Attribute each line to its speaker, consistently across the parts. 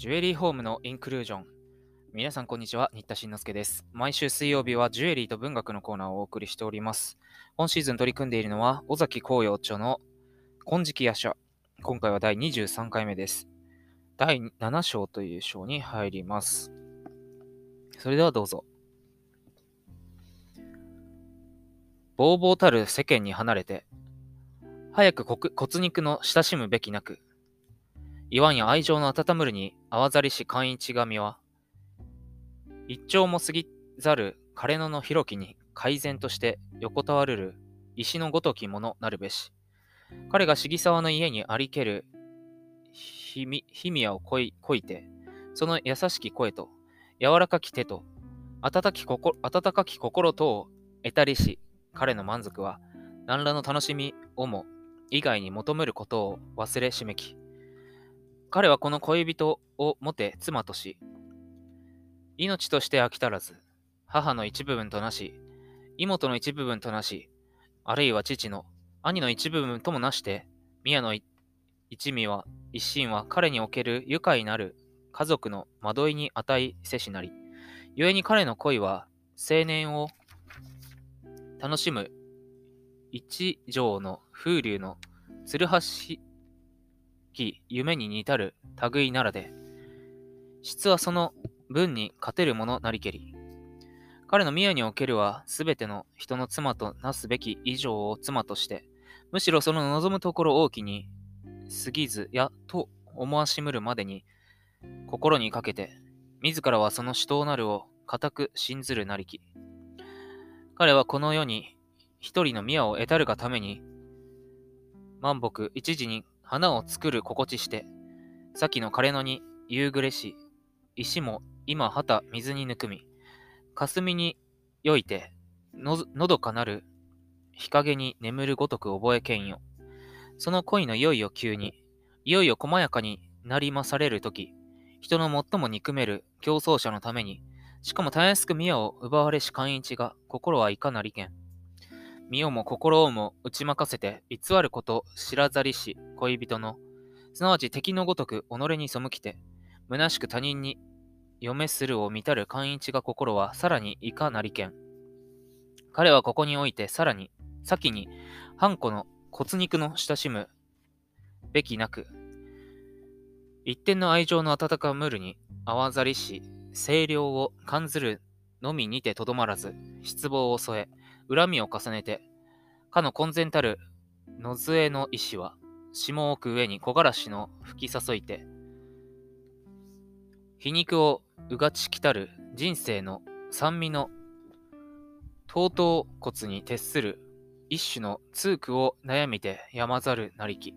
Speaker 1: ジュエリーホームのインクルージョン。皆さん、こんにちは。新田慎之介です。毎週水曜日はジュエリーと文学のコーナーをお送りしております。今シーズン取り組んでいるのは、尾崎紅葉著の金色夜叉。今回は第23回目です。第7章という章に入ります。それではどうぞ。ぼうぼうたる世間に離れて、早く骨肉の親しむべきなく、言わんや愛情の温むるに、あわざりし寛一神は、一丁も過ぎざる枯野の広きに改善として横たわるる石のごときものなるべし。彼が茂沢の家にありけるひみ、ひみやをこいこいて、その優しき声と、柔らかき手と、温き心温かき心とを得たりし、彼の満足は、何らの楽しみをも以外に求めることを忘れしめき。彼はこの恋人をもて妻とし、命として飽き足らず、母の一部分となし、妹の一部分となし、あるいは父の兄の一部分ともなして、宮の一味は、一心は彼における愉快なる家族の惑いに値せしなり、故に彼の恋は青年を楽しむ一条の風流の鶴橋き夢に似たる類ならで、質はその分に勝てるものなりけり。彼の宮におけるは、すべての人の妻となすべき以上を妻として、むしろその望むところ大きに過ぎずやと思わしむるまでに、心にかけて、自らはその死闘なるを固く信ずるなりき。彼はこの世に一人の宮を得たるがために、万木一時に花を作る心地して、先の枯れ野に夕暮れし、石も今旗水にぬくみ、霞によいての、のどかなる日陰に眠るごとく覚えけんよ。その恋のいよいよ急に、いよいよ細やかになりまされるとき、人の最も憎める競争者のために、しかもたやすく宮を奪われし寛一が心はいかなりけん。身をも心をも打ち負かせて偽ること知らざりし恋人の、すなわち敵のごとく己に背きて、虚しく他人に嫁するを見たる寛一が心はさらにいかなりけん。彼はここにおいてさらに、先に、半子の骨肉の親しむべきなく、一点の愛情の温かむるに、あわざりし、清涼を感ずるのみにてとどまらず、失望を添え、恨みを重ねて、かの混然たる野杖の石は、下奥上に木枯らしの吹き注いて、皮肉をうがちきたる人生の酸味の頭頭骨に徹する一種の痛苦を悩みてやまざるなりき。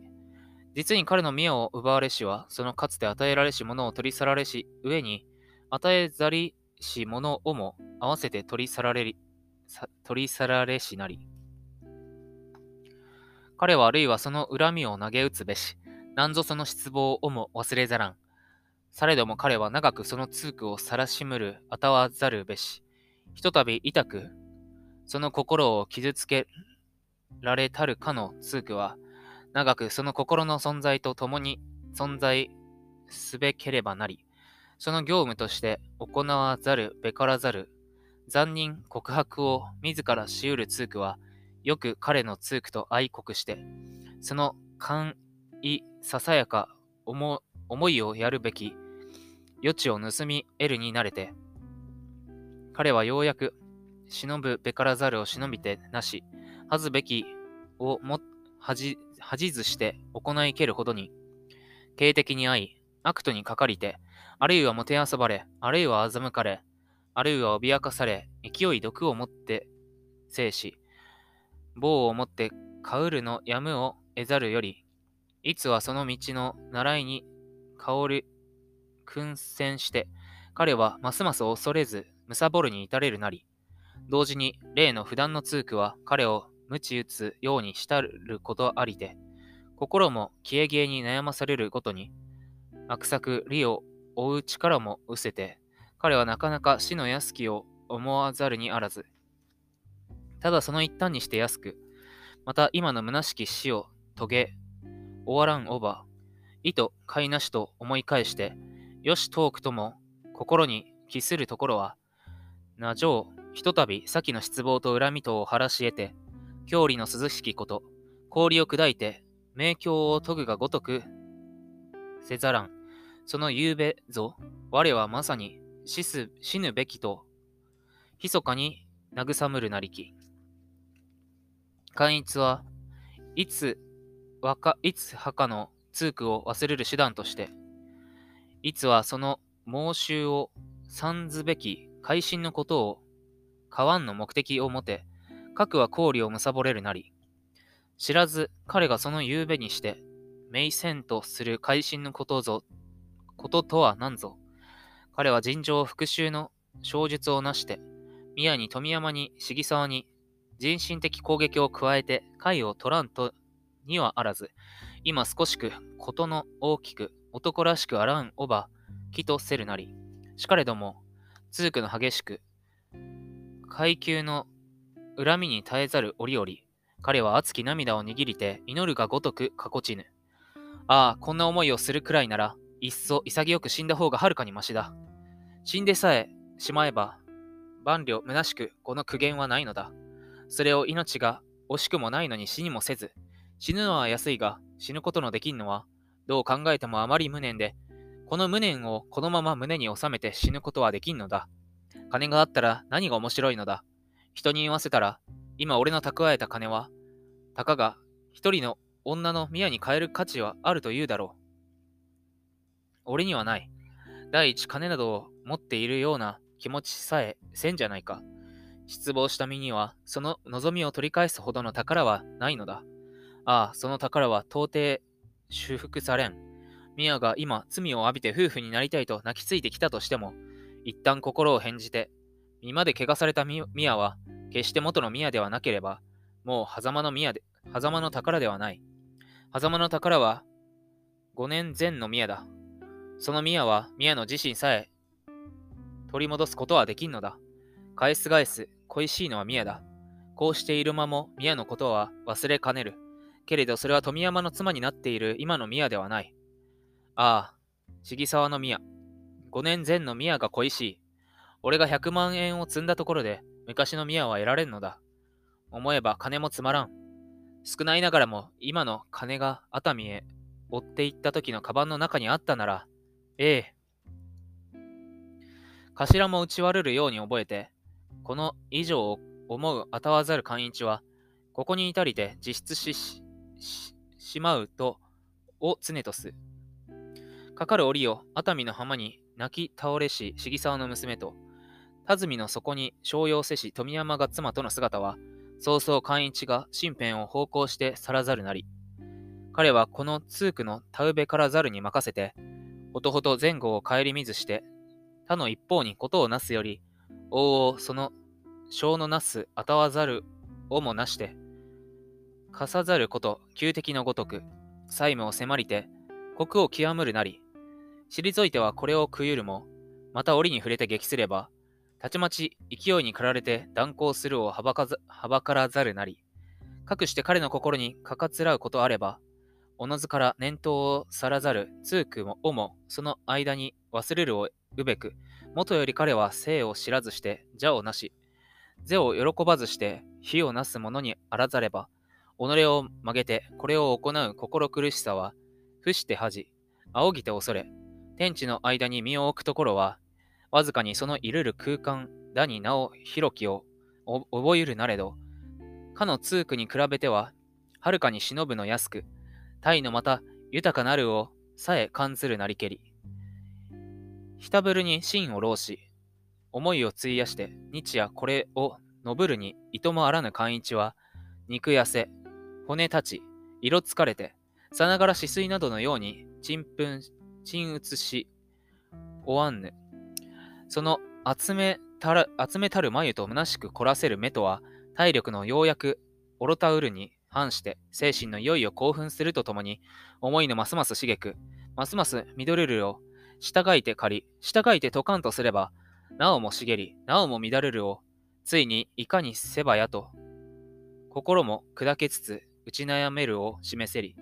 Speaker 1: 実に彼の宮を奪われしは、そのかつて与えられし者を取り去られし、上に与えざりし者をも合わせて取り去られり、取り去られしなり。彼はあるいはその恨みを投げ打つべし、なんぞその失望をも忘れざらん。されども彼は長くその痛苦をさらしむるあたわざるべし、ひとたび痛く、その心を傷つけられたるかの痛苦は、長くその心の存在と共に存在すべければなり、その業務として行わざるべからざる残忍告白を自らしうるツークは、よく彼のツークと愛国して、その簡易ささやか思いをやるべき余地を盗み得るになれて、彼はようやく忍ぶべからざるを忍びてなし、恥ずべきをも恥恥ずして行いけるほどに、警的に愛、悪とにかかりて、あるいはもてあそばれ、あるいは欺かれ、あるいは脅かされ、勢い毒をもって制し、棒をもってかうるのやむを得ざるより、いつはその道の習いに香る訓戦して、彼はますます恐れず、貪るに至れるなり、同時に例の不断の通句は彼を鞭打つようにしたることありて、心も消え消えに悩まされるごとに、悪作利を追う力も失せて、彼はなかなか死の安きを思わざるにあらず。ただその一端にして安く、また今の虚しき死を遂げ、終わらんおば、意図飼いなしと思い返して、よし遠くとも心に帰するところは、なじょう、ひとたび先の失望と恨みとを晴らし得て、郷里の涼しきこと、氷を砕いて、名教を研ぐがごとく、せざらん。その夕べぞ、我はまさに死す死ぬべきと、密かに慰むるなりき。寛一はいつ若いつ墓の通句を忘れる手段として、いつはその猛襲を参ずべき会心のことを、買わんの目的をもて、核は氷を貪れるなり、知らず彼がその夕べにして、名戦とする会心のことぞ、こととは何ぞ。彼は尋常復讐の小術をなして、宮に富山に重沢に人身的攻撃を加えて貝を取らんとにはあらず、今少しくことの大きく男らしくあらんおば、きとせるなり、しかれども、通句の激しく、階級の恨みに絶えざる折々、彼は熱き涙を握りて祈るがごとくかこちぬ。ああ、こんな思いをするくらいなら、いっそ潔く死んだ方がはるかにましだ。死んでさえしまえば、万両虚しくこの苦言はないのだ。それを命が惜しくもないのに死にもせず、死ぬのは安いが、死ぬことのできんのは、どう考えてもあまり無念で、この無念をこのまま胸に収めて死ぬことはできんのだ。金があったら何が面白いのだ。人に言わせたら、今俺の蓄えた金は、たかが一人の女の宮に変える価値はあると言うだろう。俺にはない。第一金などを持っているような気持ちさえせんじゃないか。失望した身には、その望みを取り返すほどの宝はないのだ。ああ、その宝は到底修復されん。ミアが今罪を浴びて夫婦になりたいと泣きついてきたとしても、一旦心を返じて、身まで怪我されたミアは、決して元のミアではなければ、もう狭間のミアで、狭間の宝ではない。狭間の宝は、5年前のミアだ。そのミアは、ミアの自身さえ、取り戻すことはできんのだ。返す返す、恋しいのはミアだ。こうしている間も、ミアのことは忘れかねる。けれどそれは富山の妻になっている今の宮ではない。ああ、重沢の宮。5年前の宮が恋しい。俺が100万円を積んだところで昔の宮は得られんのだ。思えば金もつまらん。少ないながらも今の金が熱海へ追っていった時のカバンの中にあったなら、ええ。頭も打ち悪るように覚えて、この以上を思うあたわざる寛一は、ここに至りて実質ししまうと、を常とす。かかる折を熱海の浜に泣き倒れし重沢の娘と、田積の底に商用せし富山が妻との姿は、早々寛一が身辺を奉公して去らざるなり。彼はこの通句の田植べからざるに任せて、ほとほと前後を顧みずして、他の一方にことをなすより、往々その小のなすあたわざるをもなして、かさざること、旧敵のごとく、債務を迫りて、国を極むるなり、退いてはこれを食ゆるも、また折に触れて激すれば、たちまち勢いに駆られて断行するをはばかはばからざるなり、かくして彼の心にかかつらうことあれば、おのずから念頭を去らざる通句もをもその間に忘れるをうべく、もとより彼は生を知らずして邪をなし、是を喜ばずして火をなす者にあらざれば、己を曲げてこれを行う心苦しさは、伏して恥、仰ぎて恐れ、天地の間に身を置くところは、わずかにそのいるる空間、だに名を広きを覚えるなれど、かの通句に比べては、はるかに忍ぶの安く、体のまた豊かなるをさえ感ずるなりけり。ひたぶるに真を浪し、思いを費やして日夜これを述るにいともあらぬ寛一は、肉痩せ、骨立ち、色つかれて、さながら止水などのように、ちんぷん、ちんうつし、おわんぬ。その集めたら集めたる眉と虚しく凝らせる目とは、体力のようやく、おろたうるに反して、精神のいよいよ興奮するとともに、思いのますます刺激、ますます緑るを、従いて借り、従いて解かんとすれば、なおも茂り、なおも乱れるを、ついにいかにせばやと、心も砕けつつ、打ち悩めるを示せり。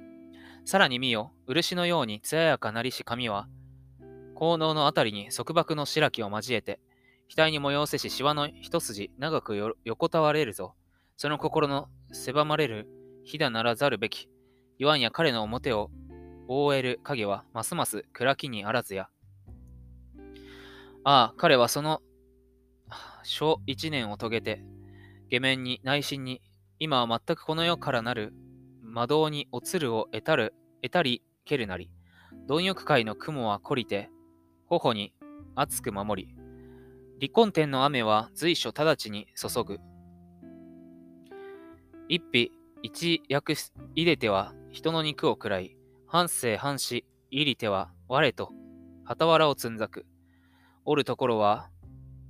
Speaker 1: さらに見よ、漆のように艶やかなりし髪は、効能のあたりに束縛の白木を交えて、額に催せししわの一筋長く横たわれるぞ。その心の狭まれる火だならざるべき。言わんや彼の表を覆える影はますます暗きにあらずや。ああ、彼はその小一年を遂げて、下面に内心に、今は全くこの世からなる魔導におつるを得たる、得たりけるなり、貪欲界の雲は懲りて、頬に熱く守り、離婚天の雨は随所直ちに注ぐ。一匹一役入れては人の肉を食らい、半生半死入りては我と旗らをつんざく。おるところは、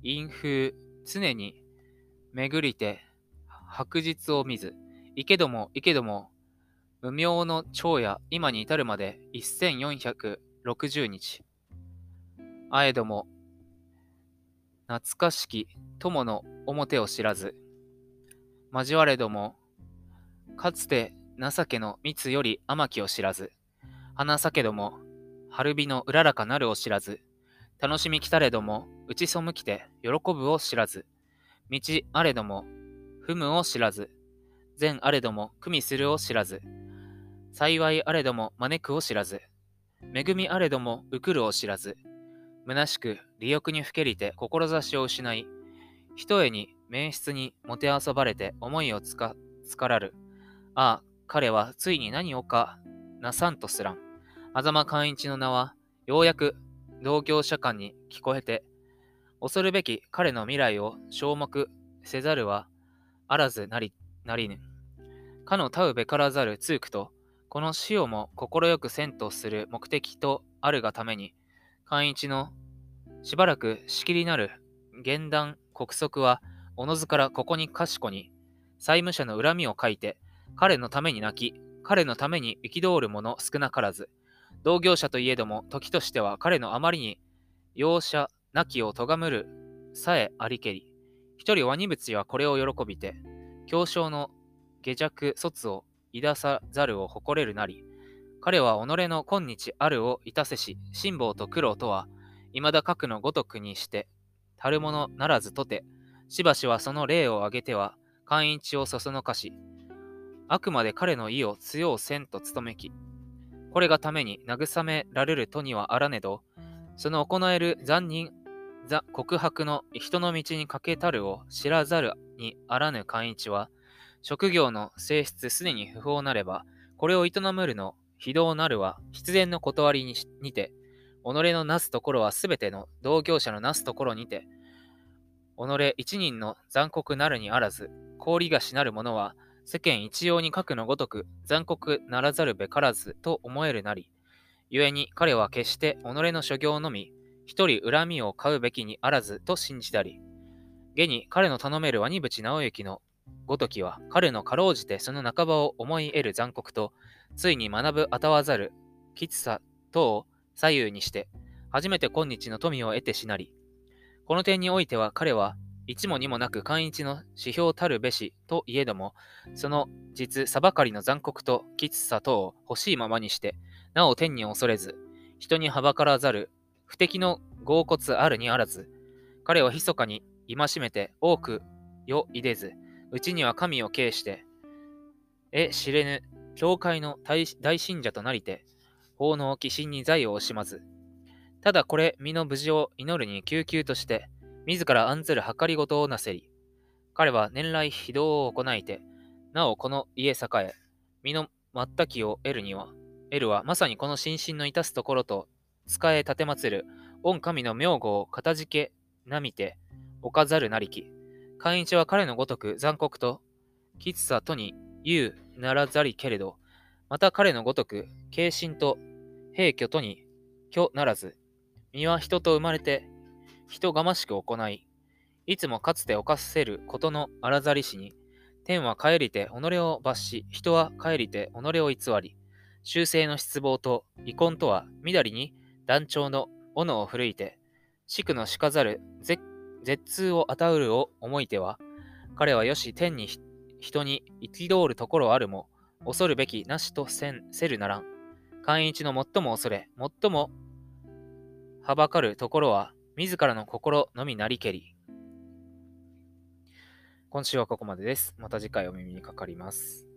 Speaker 1: 陰風常に巡りて白日を見ず、いけどもいけども、無名の長夜今に至るまで1460日。あえども、懐かしき友の表を知らず、交われども、かつて情けの蜜より甘きを知らず、花さけども、春日のうららかなるを知らず、楽しみ来たれども、打ち背きて喜ぶを知らず、道あれども、踏むを知らず、善あれども、組するを知らず、幸いあれども、招くを知らず、恵みあれども、受くるを知らず、虚しく利欲にふけりて志を失い、ひとえに名室にもてあそばれて思いをつか、つからる。ああ、彼はついに何をかなさんとすらん。狭間寛一の名は、ようやく同業者間に聞こえて、恐るべき彼の未来を消目せざるはあらずなり、なりぬ。かのたうべからざる通句と、この死をも快くせんとする目的とあるがために、寛一のしばらくしきりなる現段国則はおのずからここに賢に債務者の恨みを書いて彼のために泣き彼のために憤る者少なからず。同業者といえども時としては彼のあまりに容赦なきを咎むるさえありけり一人ワニ物はこれを喜びて強小の下弱卒を抱さざるを誇れるなり彼は己の今日あるをいたせし、辛抱と苦労とは、未だ核のごとくにして、たるものならずとて、しばしはその例を挙げては、寛一をそそのかし、あくまで彼の意を強うせんと努めき、これがために慰められるとにはあらねど、その行える残忍、ザ告白の人の道にかけたるを知らざるにあらぬ寛一は、職業の性質すでに不法なれば、これを営むるの非道なるは必然の断りににて、己のなすところはすべての同業者のなすところにて、己一人の残酷なるにあらず、氷がしなる者は世間一様に核のごとく残酷ならざるべからずと思えるなり、故に彼は決して己の所業のみ、一人恨みを買うべきにあらずと信じたり、現に彼の頼めるワニブチ直之のごときは彼のかろうじてその半ばを思い得る残酷とついに学ぶあたわざる、きつさ等を左右にして、初めて今日の富を得てしなり、この点においては彼は一も二もなく寛一の指標たるべしといえども、その実さばかりの残酷ときつさ等を欲しいままにして、なお天に恐れず、人にはばからざる、不敵の豪骨あるにあらず、彼は密かに戒めて多くよいでず、うちには神を敬して、え知れぬ教会の大信者となりて、法の寄進に財を惜しまず、ただこれ身の無事を祈るに救急として、自ら案ずる計りごとをなせり、彼は年来非道を行いて、なおこの家栄え、身の全きを得るには、得るはまさにこの心身の致すところと、使え立てまつる、御神の名号をかたじけなみて、置かざるなりき。寛一は彼のごとく残酷と、きつさとに言うならざりけれど、また彼のごとく、軽心と平虚とに虚ならず、身は人と生まれて、人がましく行い、いつもかつて犯せることのあらざりしに、天は帰りて己を罰し、人は帰りて己を偽り、修正の失望と遺恨とは、みだりに断腸の斧を振るいて、宿のしかざる絶痛を与うるを思いては、彼はよし天に人に憤るところあるも、恐るべきなしとせんせるならん。寛一の最も恐れ、最もはばかるところは、自らの心のみなりけり。今週はここまでです。また次回お耳にかかります。